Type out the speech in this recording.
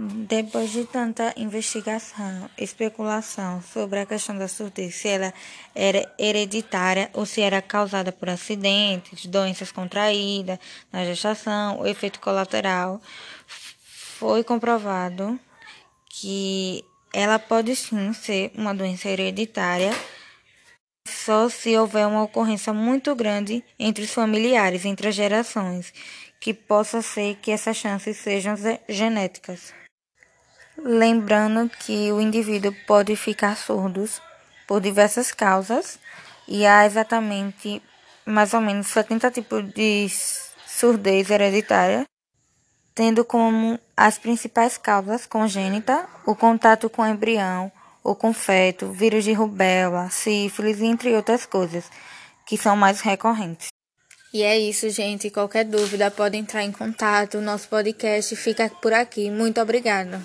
Depois de tanta investigação, especulação sobre a questão da surdez, se ela era hereditária ou se era causada por acidentes, doenças contraídas na gestação, o efeito colateral, foi comprovado que ela pode sim ser uma doença hereditária, só se houver uma ocorrência muito grande entre os familiares, entre as gerações, que possa ser que essas chances sejam genéticas. Lembrando que o indivíduo pode ficar surdo por diversas causas e há exatamente mais ou menos 70 tipos de surdez hereditária, tendo como as principais causas congênita o contato com o embrião ou com feto, vírus de rubéola, sífilis, entre outras coisas, que são mais recorrentes. E é isso, gente. Qualquer dúvida pode entrar em contato. O nosso podcast fica por aqui. Muito obrigada.